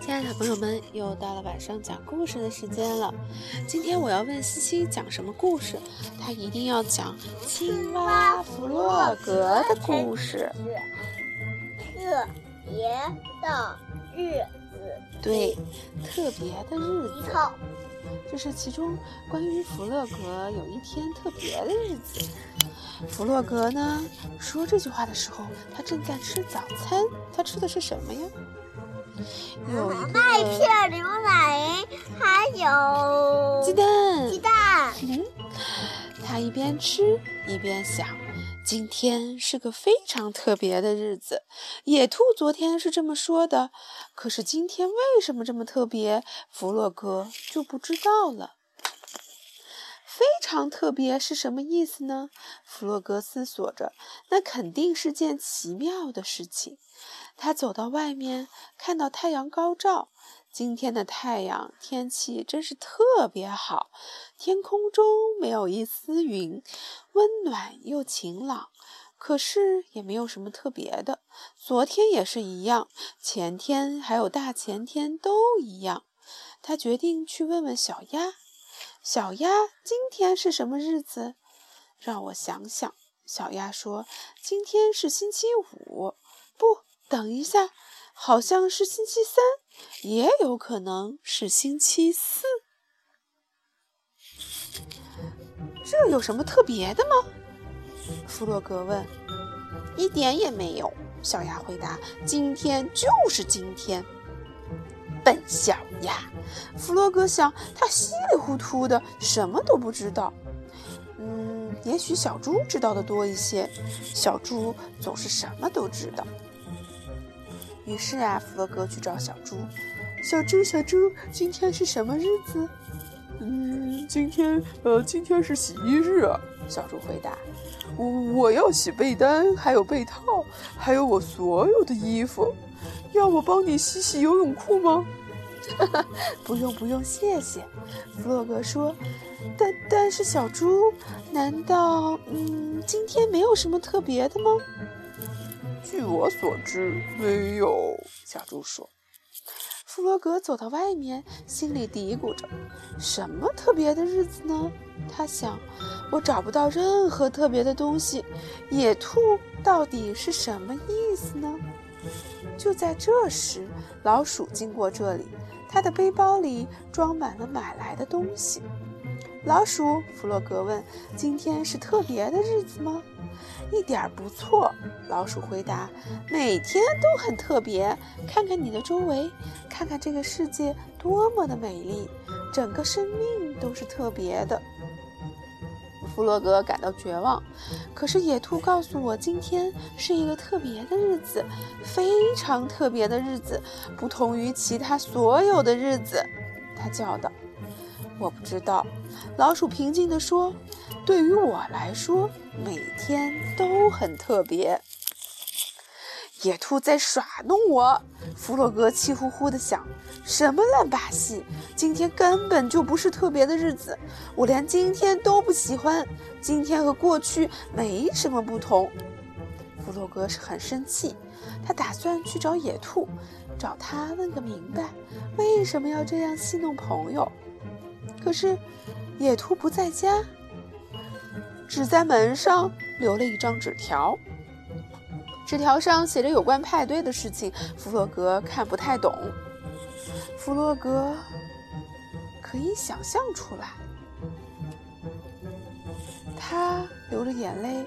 亲爱的朋友们，又到了晚上讲故事的时间了。今天我要问西西讲什么故事，他一定要讲青蛙弗洛格的故事。特别的日，对，特别的日子。好，这是其中关于弗洛格有一天特别的日子。弗洛格呢说这句话的时候，他正在吃早餐。他吃的是什么呀？有麦片牛奶，还有鸡蛋。鸡蛋。嗯，他一边吃一边想，今天是个非常特别的日子。野兔昨天是这么说的，可是今天为什么这么特别，弗洛格就不知道了。非常特别是什么意思呢？弗洛格思索着，那肯定是件奇妙的事情。他走到外面，看到太阳高照。今天的太阳天气真是特别好，天空中没有一丝云，温暖又晴朗。可是也没有什么特别的，昨天也是一样，前天还有大前天都一样。他决定去问问小鸭。小鸭，今天是什么日子？让我想想。小鸭说：“今天是星期五。”不，等一下，好像是星期三，也有可能是星期四。这有什么特别的吗？弗洛格问。一点也没有，小鸭回答。今天就是今天。笨小鸭，弗洛格想，他稀里糊涂的，什么都不知道。嗯，也许小猪知道的多一些。小猪总是什么都知道。于是啊，弗洛格去找小猪。小猪，小猪，今天是什么日子？嗯，今天，呃，今天是洗衣日。小猪回答。我我要洗被单，还有被套，还有我所有的衣服。要我帮你洗洗游泳裤吗？哈 哈不用不用，谢谢。弗洛格说。但但是小猪，难道嗯，今天没有什么特别的吗？据我所知，没有。小猪说。弗洛格走到外面，心里嘀咕着：什么特别的日子呢？他想，我找不到任何特别的东西。野兔到底是什么意思呢？就在这时，老鼠经过这里，它的背包里装满了买来的东西。老鼠，弗洛格问：“今天是特别的日子吗？”“一点不错。”老鼠回答，“每天都很特别。看看你的周围，看看这个世界多么的美丽，整个生命都是特别的。”弗洛格感到绝望，可是野兔告诉我，今天是一个特别的日子，非常特别的日子，不同于其他所有的日子。他叫道：“我不知道。”老鼠平静地说：“对于我来说，每天都很特别。”野兔在耍弄我，弗洛格气呼呼地想：“什么烂把戏！今天根本就不是特别的日子，我连今天都不喜欢。今天和过去没什么不同。”弗洛格是很生气，他打算去找野兔，找他问个明白，为什么要这样戏弄朋友。可是野兔不在家，只在门上留了一张纸条。纸条上写着有关派对的事情，弗洛格看不太懂。弗洛格可以想象出来，他流着眼泪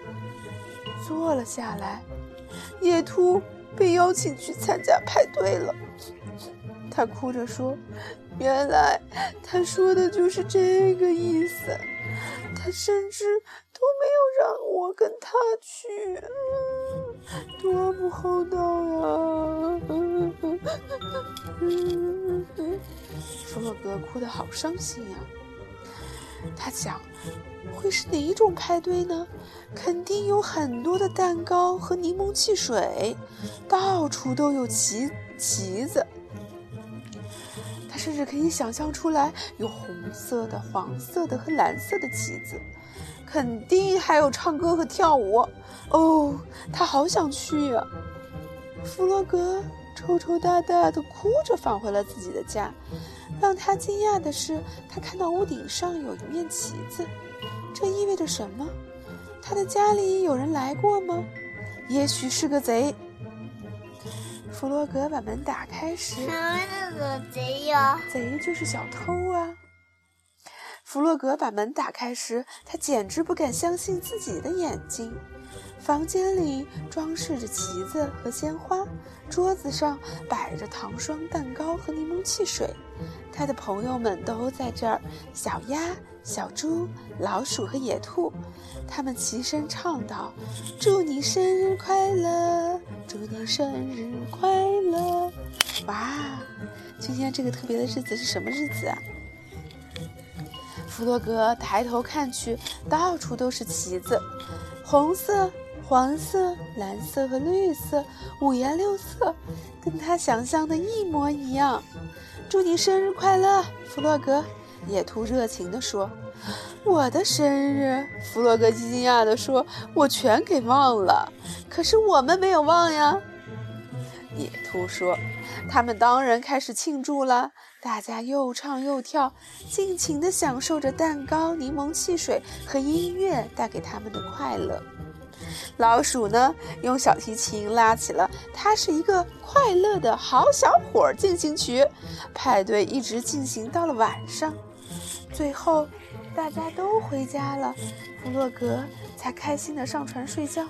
坐了下来。野兔被邀请去参加派对了，他哭着说：“原来他说的就是这个意思。他甚至都没有让我跟他去。”多不厚道呀！弗洛格哭得好伤心呀。他想，会是哪一种派对呢？肯定有很多的蛋糕和柠檬汽水，到处都有旗旗子。甚至可以想象出来有红色的、黄色的和蓝色的旗子，肯定还有唱歌和跳舞。哦，他好想去呀！弗洛格抽抽搭搭的哭着返回了自己的家。让他惊讶的是，他看到屋顶上有一面旗子，这意味着什么？他的家里有人来过吗？也许是个贼。弗洛格把门打开时，什么个贼呀？贼就是小偷啊！弗洛格把门打开时，他简直不敢相信自己的眼睛。房间里装饰着旗子和鲜花，桌子上摆着糖霜蛋糕和柠檬汽水。他的朋友们都在这儿：小鸭、小猪、老鼠和野兔。他们齐声唱道：“祝你生日快乐，祝你生日快乐！”哇，今天这个特别的日子是什么日子啊？弗洛格抬头看去，到处都是旗子，红色、黄色、蓝色和绿色，五颜六色，跟他想象的一模一样。祝你生日快乐，弗洛格！野兔热情地说。我的生日，弗洛格惊讶地说：“我全给忘了。”可是我们没有忘呀。野兔说：“他们当然开始庆祝了，大家又唱又跳，尽情地享受着蛋糕、柠檬汽水和音乐带给他们的快乐。”老鼠呢，用小提琴拉起了“它是一个快乐的好小伙”进行曲。派对一直进行到了晚上，最后。大家都回家了，弗洛格才开心地上床睡觉。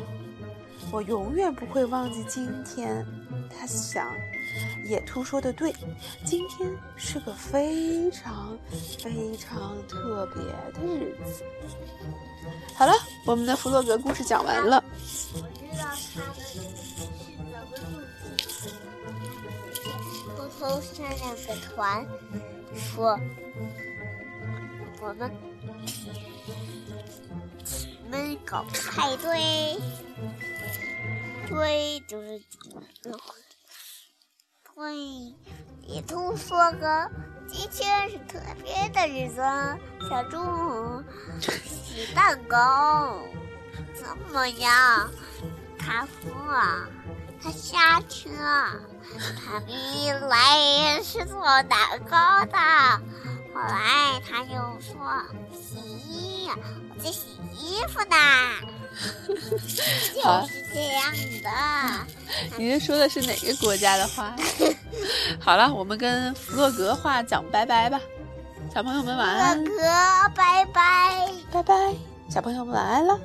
我永远不会忘记今天，他想。野兔说的对，今天是个非常非常特别的日子。好了，我们的弗洛格故事讲完了。我知道他们是怎么录偷偷商量个团，说我们。们搞派对，对，就是对。野兔说个，今天是特别的日子，小猪洗蛋糕，怎么样？他说他下车，他本来是做蛋糕的。后来他又说洗衣，我在洗衣服呢，就是这样的。您说的是哪个国家的话？好了，我们跟弗洛格话讲拜拜吧，小朋友们晚安。弗洛格，拜拜，拜拜，小朋友们晚安了。